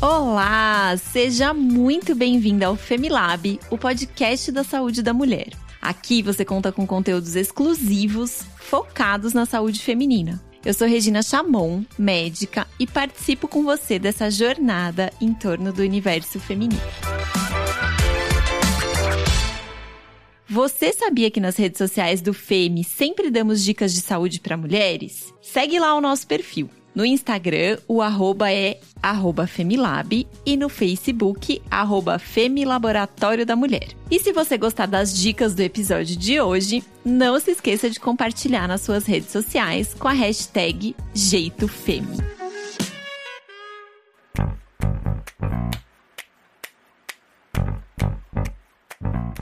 Olá, seja muito bem-vinda ao Femilab, o podcast da saúde da mulher. Aqui você conta com conteúdos exclusivos focados na saúde feminina. Eu sou Regina Chamon, médica, e participo com você dessa jornada em torno do universo feminino. Você sabia que nas redes sociais do FEME sempre damos dicas de saúde para mulheres? Segue lá o nosso perfil. No Instagram, o arroba é arroba Femilab e no Facebook, arroba Femilaboratório da Mulher. E se você gostar das dicas do episódio de hoje, não se esqueça de compartilhar nas suas redes sociais com a hashtag JeitoFemi.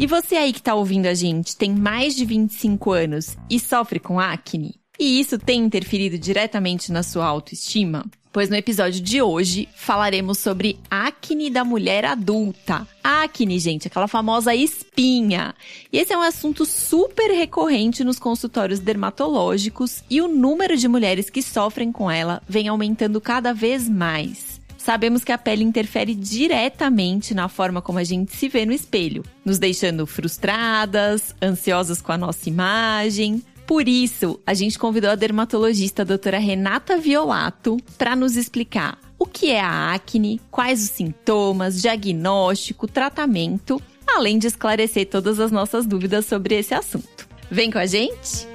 E você aí que está ouvindo a gente tem mais de 25 anos e sofre com acne? E isso tem interferido diretamente na sua autoestima? Pois no episódio de hoje falaremos sobre acne da mulher adulta. Acne, gente, aquela famosa espinha. E esse é um assunto super recorrente nos consultórios dermatológicos e o número de mulheres que sofrem com ela vem aumentando cada vez mais. Sabemos que a pele interfere diretamente na forma como a gente se vê no espelho, nos deixando frustradas, ansiosas com a nossa imagem, por isso, a gente convidou a dermatologista a doutora Renata Violato para nos explicar o que é a acne, quais os sintomas, diagnóstico, tratamento, além de esclarecer todas as nossas dúvidas sobre esse assunto. Vem com a gente?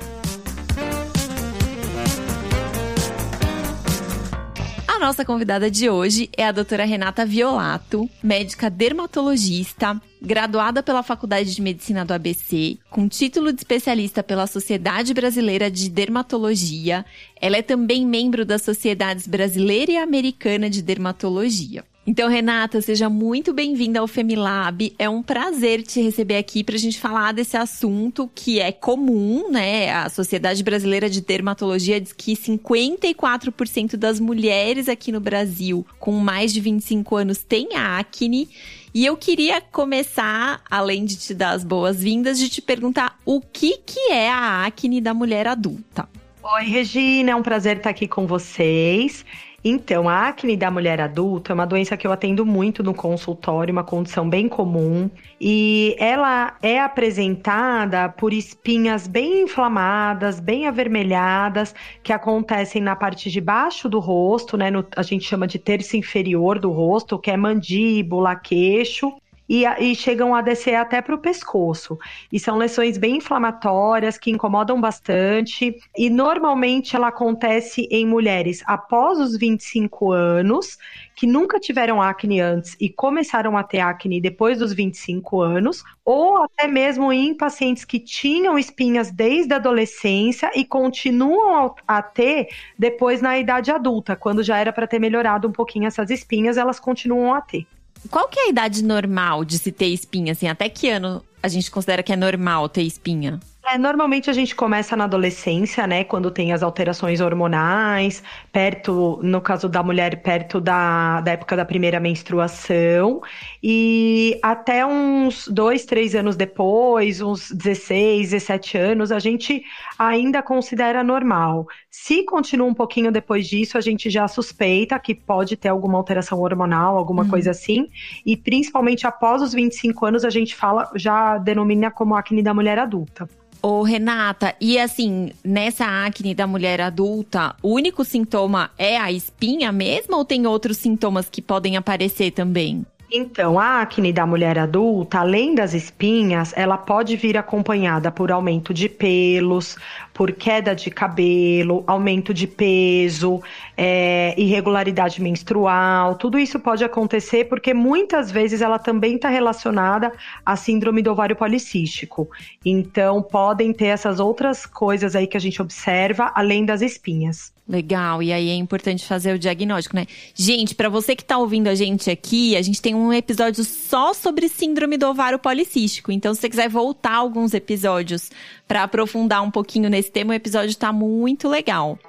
A nossa convidada de hoje é a doutora Renata Violato, médica dermatologista, graduada pela Faculdade de Medicina do ABC, com título de especialista pela Sociedade Brasileira de Dermatologia. Ela é também membro das Sociedades Brasileira e Americana de Dermatologia. Então, Renata, seja muito bem-vinda ao Femilab. É um prazer te receber aqui para a gente falar desse assunto que é comum, né? A Sociedade Brasileira de Dermatologia diz que 54% das mulheres aqui no Brasil com mais de 25 anos têm acne. E eu queria começar, além de te dar as boas-vindas, de te perguntar o que, que é a acne da mulher adulta. Oi, Regina, é um prazer estar aqui com vocês. Então, a acne da mulher adulta é uma doença que eu atendo muito no consultório, uma condição bem comum, e ela é apresentada por espinhas bem inflamadas, bem avermelhadas, que acontecem na parte de baixo do rosto, né? No, a gente chama de terço inferior do rosto, que é mandíbula, queixo, e, e chegam a descer até para o pescoço. E são lesões bem inflamatórias que incomodam bastante. E normalmente ela acontece em mulheres após os 25 anos, que nunca tiveram acne antes e começaram a ter acne depois dos 25 anos, ou até mesmo em pacientes que tinham espinhas desde a adolescência e continuam a ter depois na idade adulta, quando já era para ter melhorado um pouquinho essas espinhas, elas continuam a ter. Qual que é a idade normal de se ter espinha? Assim, até que ano a gente considera que é normal ter espinha? É, normalmente a gente começa na adolescência, né? Quando tem as alterações hormonais, perto, no caso da mulher, perto da, da época da primeira menstruação. E até uns dois, três anos depois, uns 16, 17 anos, a gente ainda considera normal. Se continua um pouquinho depois disso, a gente já suspeita que pode ter alguma alteração hormonal, alguma uhum. coisa assim. E principalmente após os 25 anos, a gente fala, já denomina como acne da mulher adulta. Ô, Renata, e assim, nessa acne da mulher adulta, o único sintoma é a espinha mesmo ou tem outros sintomas que podem aparecer também? Então, a acne da mulher adulta, além das espinhas, ela pode vir acompanhada por aumento de pelos, por queda de cabelo, aumento de peso, é, irregularidade menstrual. Tudo isso pode acontecer porque muitas vezes ela também está relacionada à síndrome do ovário policístico. Então, podem ter essas outras coisas aí que a gente observa, além das espinhas. Legal, e aí é importante fazer o diagnóstico, né? Gente, para você que tá ouvindo a gente aqui, a gente tem um episódio só sobre síndrome do ovário policístico. Então, se você quiser voltar alguns episódios para aprofundar um pouquinho nesse tema, o episódio tá muito legal.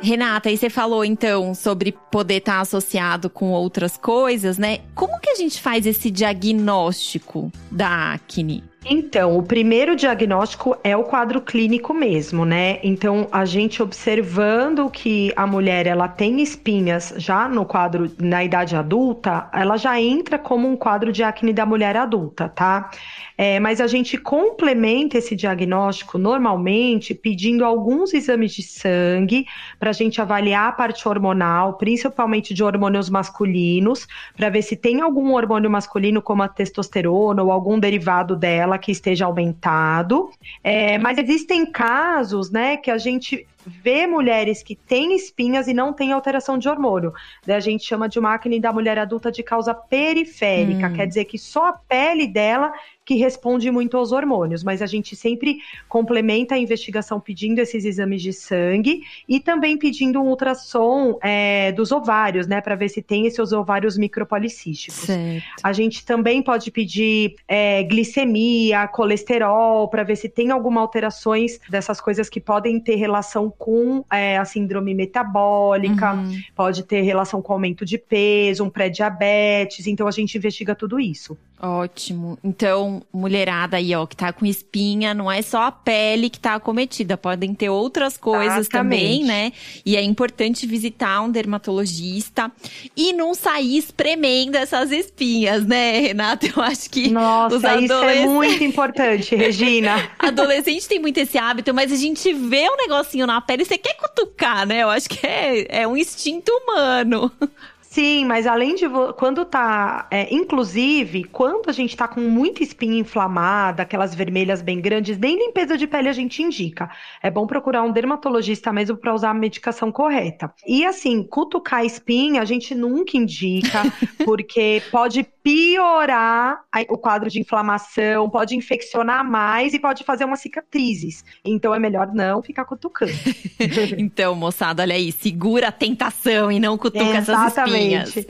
Renata, aí você falou então sobre poder estar tá associado com outras coisas, né? Como que a gente faz esse diagnóstico da acne? Então, o primeiro diagnóstico é o quadro clínico mesmo, né? Então, a gente observando que a mulher ela tem espinhas já no quadro na idade adulta, ela já entra como um quadro de acne da mulher adulta, tá? É, mas a gente complementa esse diagnóstico normalmente pedindo alguns exames de sangue para a gente avaliar a parte hormonal, principalmente de hormônios masculinos, para ver se tem algum hormônio masculino, como a testosterona ou algum derivado dela que esteja aumentado. É, mas existem casos, né, que a gente vê mulheres que têm espinhas e não têm alteração de hormônio. Daí a gente chama de uma acne da mulher adulta de causa periférica, hum. quer dizer que só a pele dela que responde muito aos hormônios, mas a gente sempre complementa a investigação pedindo esses exames de sangue e também pedindo um ultrassom é, dos ovários, né, para ver se tem esses ovários micropolicísticos. Certo. A gente também pode pedir é, glicemia, colesterol, para ver se tem alguma alterações dessas coisas que podem ter relação com é, a síndrome metabólica, uhum. pode ter relação com aumento de peso, um pré-diabetes, então a gente investiga tudo isso. Ótimo. Então, mulherada aí, ó, que tá com espinha, não é só a pele que tá acometida, podem ter outras coisas Exatamente. também, né? E é importante visitar um dermatologista e não sair espremendo essas espinhas, né, Renata? Eu acho que Nossa, os adolescentes... isso é muito importante, Regina. Adolescente tem muito esse hábito, mas a gente vê um negocinho na pele e você quer cutucar, né? Eu acho que é, é um instinto humano. Sim, mas além de quando tá, é, inclusive, quando a gente tá com muita espinha inflamada, aquelas vermelhas bem grandes, nem limpeza de pele a gente indica. É bom procurar um dermatologista mesmo para usar a medicação correta. E assim, cutucar a espinha a gente nunca indica, porque pode piorar o quadro de inflamação, pode infeccionar mais e pode fazer umas cicatrizes. Então é melhor não ficar cutucando. então, moçada, olha aí, segura a tentação e não cutuca Exatamente. essas espinhas.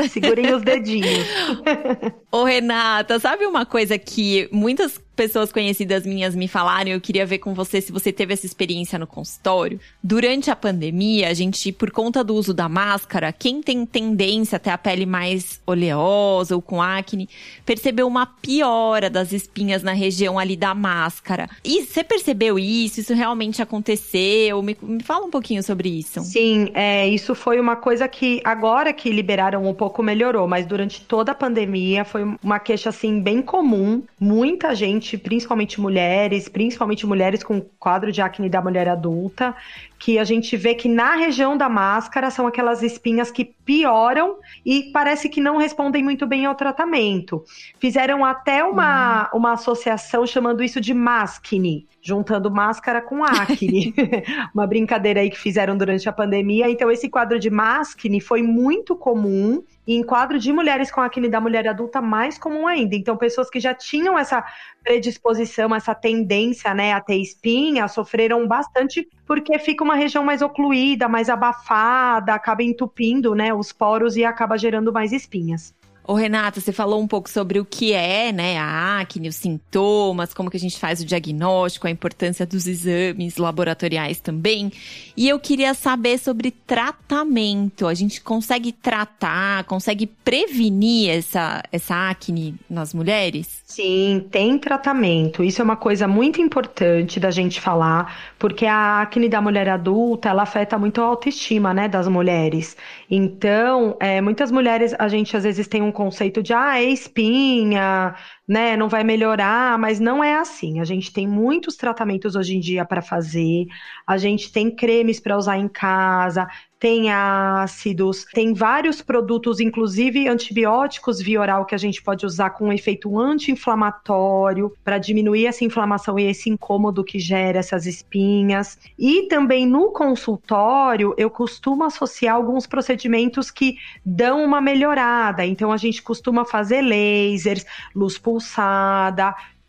Segurem os dedinhos. Ô, Renata, sabe uma coisa que muitas pessoas conhecidas minhas me falaram, eu queria ver com você se você teve essa experiência no consultório. Durante a pandemia, a gente, por conta do uso da máscara, quem tem tendência a ter a pele mais oleosa ou com acne, percebeu uma piora das espinhas na região ali da máscara. E você percebeu isso? Isso realmente aconteceu? Me, me fala um pouquinho sobre isso. Sim, é, isso foi uma coisa que agora que liberaram um pouco melhorou, mas durante toda a pandemia foi uma queixa assim bem comum. Muita gente, principalmente mulheres, principalmente mulheres com quadro de acne da mulher adulta, que a gente vê que na região da máscara são aquelas espinhas que pioram e parece que não respondem muito bem ao tratamento. Fizeram até uma, uhum. uma associação chamando isso de mascne, juntando máscara com acne. uma brincadeira aí que fizeram durante a pandemia. Então, esse quadro de mascne foi muito comum e em quadro de mulheres com acne da mulher adulta, mais comum ainda. Então, pessoas que já tinham essa predisposição, essa tendência né, a ter espinha, sofreram bastante porque fica uma região mais ocluída, mais abafada, acaba entupindo né, os poros e acaba gerando mais espinhas. Ô, Renata, você falou um pouco sobre o que é, né, a acne, os sintomas, como que a gente faz o diagnóstico, a importância dos exames laboratoriais também. E eu queria saber sobre tratamento. A gente consegue tratar, consegue prevenir essa, essa acne nas mulheres? Sim, tem tratamento. Isso é uma coisa muito importante da gente falar, porque a acne da mulher adulta, ela afeta muito a autoestima, né, das mulheres. Então, é, muitas mulheres, a gente às vezes tem um conceito de, ah, é espinha, né, não vai melhorar, mas não é assim. A gente tem muitos tratamentos hoje em dia para fazer, a gente tem cremes para usar em casa, tem ácidos, tem vários produtos, inclusive antibióticos via oral que a gente pode usar com um efeito anti-inflamatório para diminuir essa inflamação e esse incômodo que gera essas espinhas. E também no consultório, eu costumo associar alguns procedimentos que dão uma melhorada. Então a gente costuma fazer lasers, luz pulsada,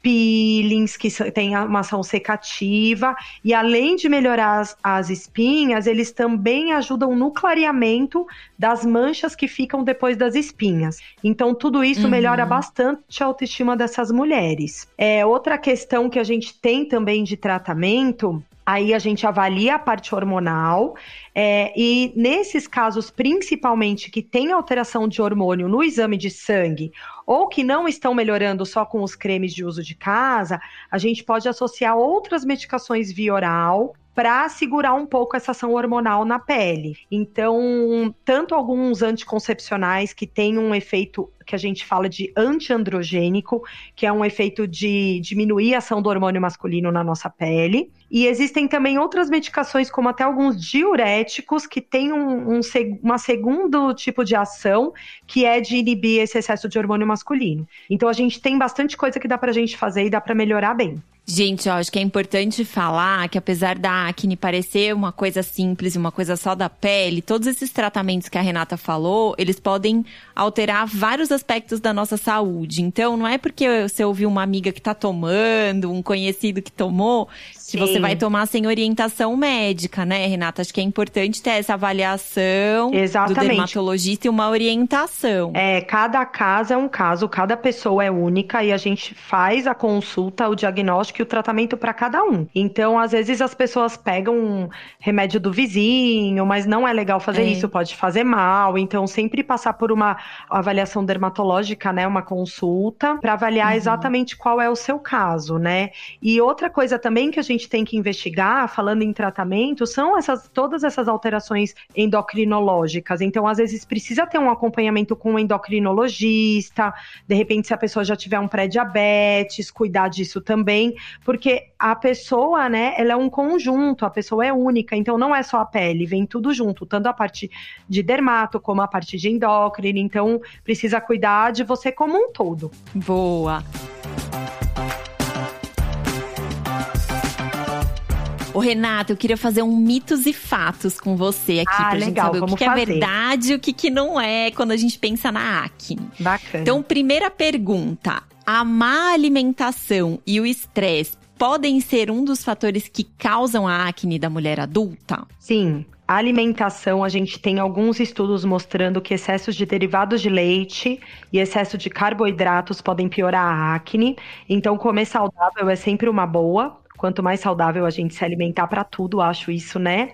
peelings, que tem uma ação secativa, e além de melhorar as, as, espinhas, eles também ajudam no clareamento das manchas que ficam depois das espinhas. Então, tudo isso uhum. melhora bastante a autoestima dessas mulheres. É, outra questão que a gente tem também de tratamento Aí a gente avalia a parte hormonal. É, e nesses casos, principalmente que tem alteração de hormônio no exame de sangue ou que não estão melhorando só com os cremes de uso de casa, a gente pode associar outras medicações via oral para segurar um pouco essa ação hormonal na pele. Então, tanto alguns anticoncepcionais que têm um efeito que a gente fala de antiandrogênico, que é um efeito de diminuir a ação do hormônio masculino na nossa pele. E existem também outras medicações, como até alguns diuréticos, que têm um, um uma segundo tipo de ação, que é de inibir esse excesso de hormônio masculino. Então a gente tem bastante coisa que dá pra gente fazer e dá para melhorar bem. Gente, eu acho que é importante falar que apesar da acne parecer uma coisa simples, uma coisa só da pele, todos esses tratamentos que a Renata falou, eles podem alterar vários aspectos da nossa saúde. Então, não é porque você ouviu uma amiga que tá tomando, um conhecido que tomou, que você vai tomar sem orientação médica, né, Renata? Acho que é importante ter essa avaliação Exatamente. do dermatologista e uma orientação. É, cada caso é um caso, cada pessoa é única e a gente faz a consulta, o diagnóstico e o tratamento para cada um. Então, às vezes as pessoas pegam um remédio do vizinho, mas não é legal fazer é. isso, pode fazer mal. Então, sempre passar por uma avaliação dermatológica, né, uma consulta, para avaliar uhum. exatamente qual é o seu caso, né? E outra coisa também que a gente gente tem que investigar, falando em tratamento, são essas todas essas alterações endocrinológicas. Então, às vezes, precisa ter um acompanhamento com um endocrinologista, de repente, se a pessoa já tiver um pré-diabetes, cuidar disso também, porque a pessoa, né, ela é um conjunto, a pessoa é única, então não é só a pele, vem tudo junto, tanto a parte de dermato como a parte de endócrino, então precisa cuidar de você como um todo. Boa. Ô, Renata, eu queria fazer um mitos e fatos com você aqui ah, pra legal, gente saber o que, que é verdade e o que, que não é quando a gente pensa na acne. Bacana. Então, primeira pergunta: a má alimentação e o estresse podem ser um dos fatores que causam a acne da mulher adulta? Sim, a alimentação, a gente tem alguns estudos mostrando que excessos de derivados de leite e excesso de carboidratos podem piorar a acne. Então, comer saudável é sempre uma boa. Quanto mais saudável a gente se alimentar para tudo, acho isso, né?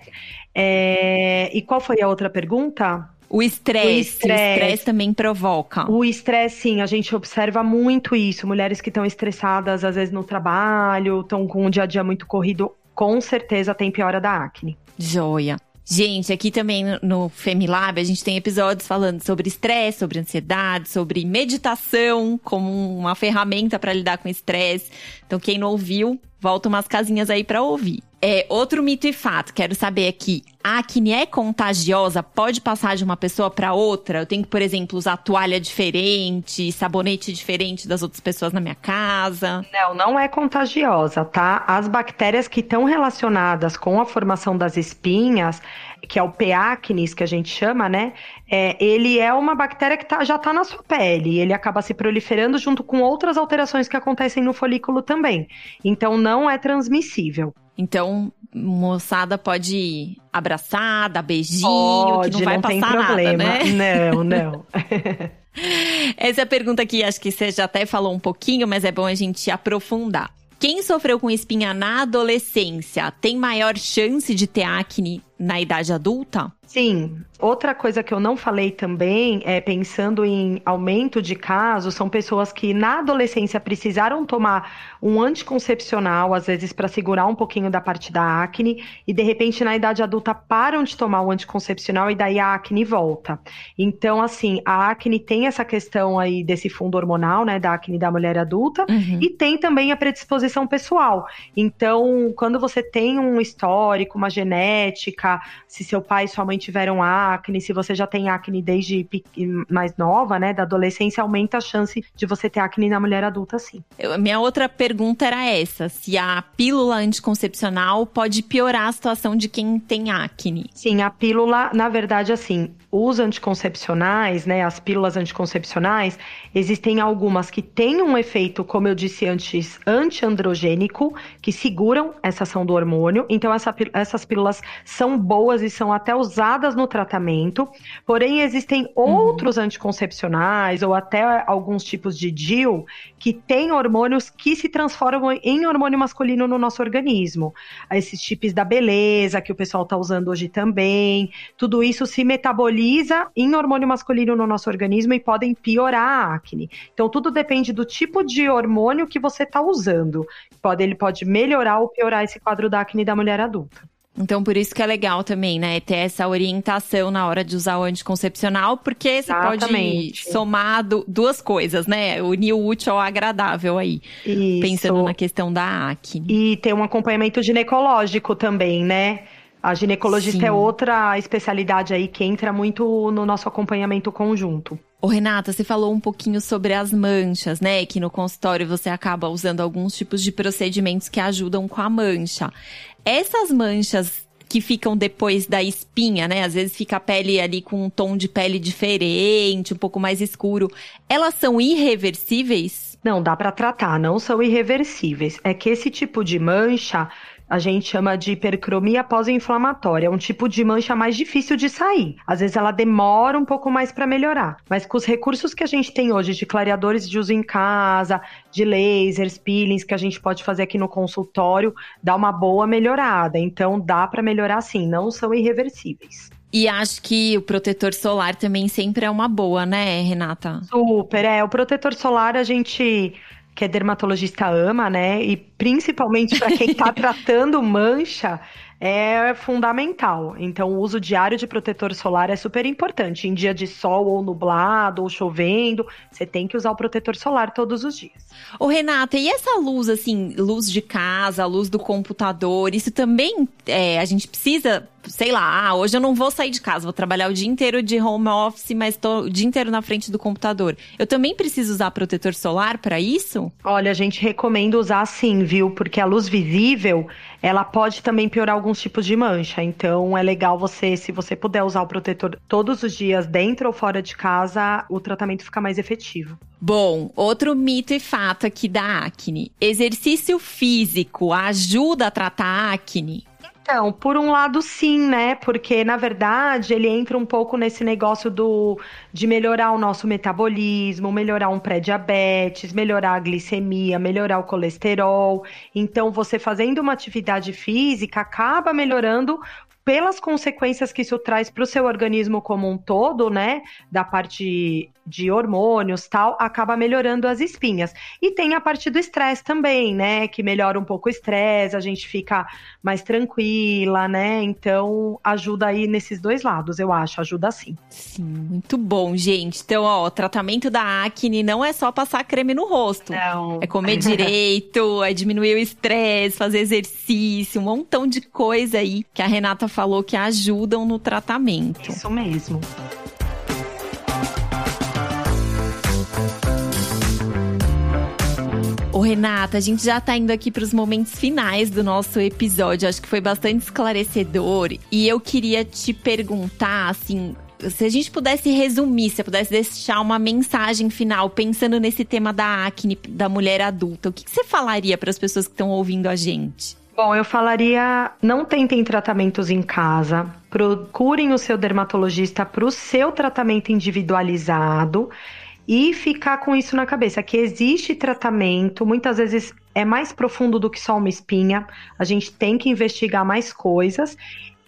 É... E qual foi a outra pergunta? O estresse, o estresse também provoca. O estresse, sim, a gente observa muito isso. Mulheres que estão estressadas, às vezes no trabalho, estão com um dia a dia muito corrido, com certeza tem piora da acne. Joia. Gente, aqui também no Femilab a gente tem episódios falando sobre estresse, sobre ansiedade, sobre meditação como uma ferramenta para lidar com estresse. Então, quem não ouviu, volta umas casinhas aí para ouvir. É, outro mito e fato, quero saber aqui. A acne é contagiosa? Pode passar de uma pessoa para outra? Eu tenho que, por exemplo, usar toalha diferente, sabonete diferente das outras pessoas na minha casa? Não, não é contagiosa, tá? As bactérias que estão relacionadas com a formação das espinhas, que é o P. acnes, que a gente chama, né? É, ele é uma bactéria que tá, já está na sua pele. Ele acaba se proliferando junto com outras alterações que acontecem no folículo também. Então, não é transmissível. Então, moçada pode abraçar, dar beijinho, pode, que não vai não passar tem problema. nada, né? Não, não. Essa é a pergunta que acho que você já até falou um pouquinho, mas é bom a gente aprofundar. Quem sofreu com espinha na adolescência tem maior chance de ter acne na idade adulta? Sim. Outra coisa que eu não falei também é pensando em aumento de casos, são pessoas que na adolescência precisaram tomar um anticoncepcional, às vezes para segurar um pouquinho da parte da acne, e de repente na idade adulta param de tomar o anticoncepcional e daí a acne volta. Então, assim, a acne tem essa questão aí desse fundo hormonal, né, da acne da mulher adulta, uhum. e tem também a predisposição pessoal. Então, quando você tem um histórico, uma genética, se seu pai e sua mãe tiveram acne, se você já tem acne desde mais nova, né, da adolescência, aumenta a chance de você ter acne na mulher adulta, sim. Eu, minha outra pergunta era essa: se a pílula anticoncepcional pode piorar a situação de quem tem acne? Sim, a pílula, na verdade, assim, os anticoncepcionais, né, as pílulas anticoncepcionais, existem algumas que têm um efeito, como eu disse antes, antiandrogênico, que seguram essa ação do hormônio. Então, essa, essas pílulas são boas e são até usadas no tratamento. Porém, existem uhum. outros anticoncepcionais ou até alguns tipos de DIL que têm hormônios que se transformam em hormônio masculino no nosso organismo. Esses tipos da beleza que o pessoal está usando hoje também. Tudo isso se metaboliza em hormônio masculino no nosso organismo e podem piorar a acne. Então, tudo depende do tipo de hormônio que você está usando. Pode, ele pode melhorar ou piorar esse quadro da acne da mulher adulta. Então, por isso que é legal também, né? Ter essa orientação na hora de usar o anticoncepcional, porque você Exatamente. pode somar duas coisas, né? Unir o útil ao agradável aí. Isso. Pensando na questão da acne. E ter um acompanhamento ginecológico também, né? A ginecologista é Sim. é outra especialidade aí que entra muito no nosso acompanhamento conjunto. Ô Renata, você falou um pouquinho sobre as manchas, né? Que no consultório você acaba usando alguns tipos de procedimentos que ajudam com a mancha. Essas manchas que ficam depois da espinha, né? Às vezes fica a pele ali com um tom de pele diferente, um pouco mais escuro. Elas são irreversíveis? Não, dá para tratar, não são irreversíveis. É que esse tipo de mancha a gente chama de hipercromia pós-inflamatória. É um tipo de mancha mais difícil de sair. Às vezes ela demora um pouco mais para melhorar. Mas com os recursos que a gente tem hoje de clareadores de uso em casa, de lasers, peelings que a gente pode fazer aqui no consultório, dá uma boa melhorada. Então dá para melhorar sim, não são irreversíveis. E acho que o protetor solar também sempre é uma boa, né, Renata? Super, é. O protetor solar a gente que é dermatologista ama, né? E principalmente para quem está tratando mancha, é fundamental. Então, o uso diário de protetor solar é super importante. Em dia de sol ou nublado ou chovendo, você tem que usar o protetor solar todos os dias. Ô, Renata, e essa luz, assim, luz de casa, luz do computador, isso também é, a gente precisa sei lá, ah, hoje eu não vou sair de casa, vou trabalhar o dia inteiro de home office, mas tô o dia inteiro na frente do computador. Eu também preciso usar protetor solar para isso? Olha, a gente recomenda usar sim, viu? Porque a luz visível, ela pode também piorar alguns tipos de mancha. Então é legal você, se você puder usar o protetor todos os dias, dentro ou fora de casa, o tratamento fica mais efetivo. Bom, outro mito e fato aqui da acne. Exercício físico ajuda a tratar a acne? Então, por um lado, sim, né? Porque, na verdade, ele entra um pouco nesse negócio do de melhorar o nosso metabolismo, melhorar um pré-diabetes, melhorar a glicemia, melhorar o colesterol. Então, você fazendo uma atividade física acaba melhorando pelas consequências que isso traz para o seu organismo como um todo, né? Da parte de hormônios tal, acaba melhorando as espinhas. E tem a parte do estresse também, né? Que melhora um pouco o estresse, a gente fica mais tranquila, né? Então ajuda aí nesses dois lados, eu acho, ajuda sim. Sim, muito bom, gente. Então, ó, o tratamento da acne não é só passar creme no rosto. Não. É comer direito, é diminuir o estresse, fazer exercício, um montão de coisa aí que a Renata falou que ajudam no tratamento. Isso mesmo. Ô Renata, a gente já tá indo aqui para os momentos finais do nosso episódio. Acho que foi bastante esclarecedor e eu queria te perguntar assim, se a gente pudesse resumir, se você pudesse deixar uma mensagem final pensando nesse tema da acne da mulher adulta, o que, que você falaria para as pessoas que estão ouvindo a gente? Bom, eu falaria: não tentem tratamentos em casa, procurem o seu dermatologista para o seu tratamento individualizado e ficar com isso na cabeça, que existe tratamento, muitas vezes é mais profundo do que só uma espinha, a gente tem que investigar mais coisas.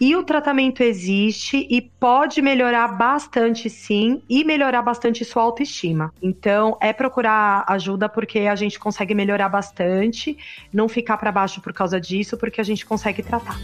E o tratamento existe e pode melhorar bastante, sim, e melhorar bastante sua autoestima. Então, é procurar ajuda porque a gente consegue melhorar bastante, não ficar para baixo por causa disso, porque a gente consegue tratar.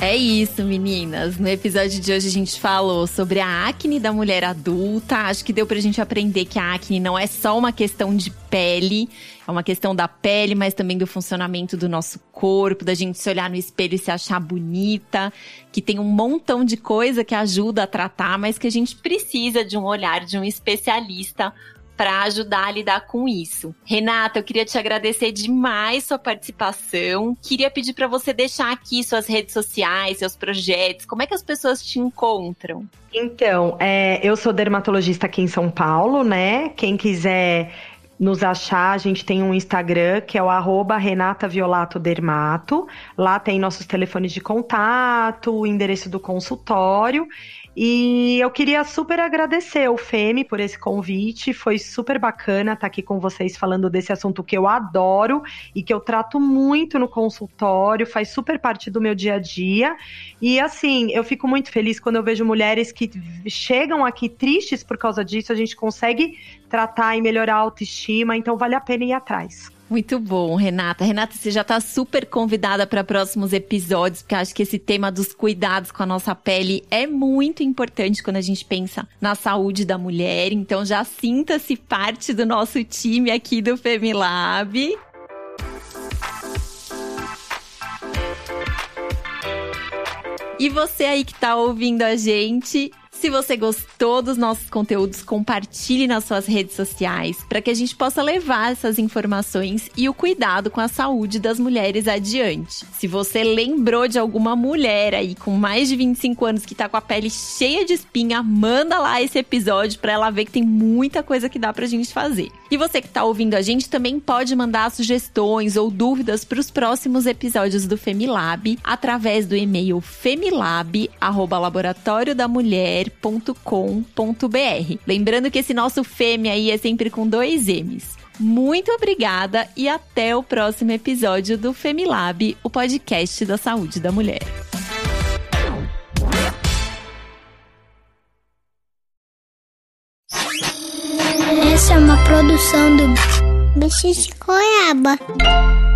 É isso, meninas. No episódio de hoje a gente falou sobre a acne da mulher adulta. Acho que deu pra gente aprender que a acne não é só uma questão de pele, é uma questão da pele, mas também do funcionamento do nosso corpo, da gente se olhar no espelho e se achar bonita, que tem um montão de coisa que ajuda a tratar, mas que a gente precisa de um olhar de um especialista para ajudar a lidar com isso. Renata, eu queria te agradecer demais sua participação. Queria pedir para você deixar aqui suas redes sociais, seus projetos, como é que as pessoas te encontram? Então, é, eu sou dermatologista aqui em São Paulo, né? Quem quiser nos achar, a gente tem um Instagram que é o arroba Renata Violato Dermato. Lá tem nossos telefones de contato, o endereço do consultório. E eu queria super agradecer o Femi por esse convite. Foi super bacana estar aqui com vocês falando desse assunto que eu adoro e que eu trato muito no consultório, faz super parte do meu dia a dia. E assim, eu fico muito feliz quando eu vejo mulheres que chegam aqui tristes por causa disso, a gente consegue tratar e melhorar a autoestima, então vale a pena ir atrás. Muito bom, Renata. Renata, você já está super convidada para próximos episódios, porque acho que esse tema dos cuidados com a nossa pele é muito importante quando a gente pensa na saúde da mulher. Então já sinta-se parte do nosso time aqui do Femilab. E você aí que está ouvindo a gente, se você gostou dos nossos conteúdos, compartilhe nas suas redes sociais para que a gente possa levar essas informações e o cuidado com a saúde das mulheres adiante. Se você lembrou de alguma mulher aí com mais de 25 anos que tá com a pele cheia de espinha, manda lá esse episódio para ela ver que tem muita coisa que dá pra gente fazer. E você que tá ouvindo a gente também pode mandar sugestões ou dúvidas para os próximos episódios do Femilab através do e-mail femilab@laboratoriodamulher fêmea.com.br. Lembrando que esse nosso fêmea aí é sempre com dois M's. Muito obrigada e até o próximo episódio do Femilab, o podcast da saúde da mulher. Essa é uma produção do Bicho de Goiaba.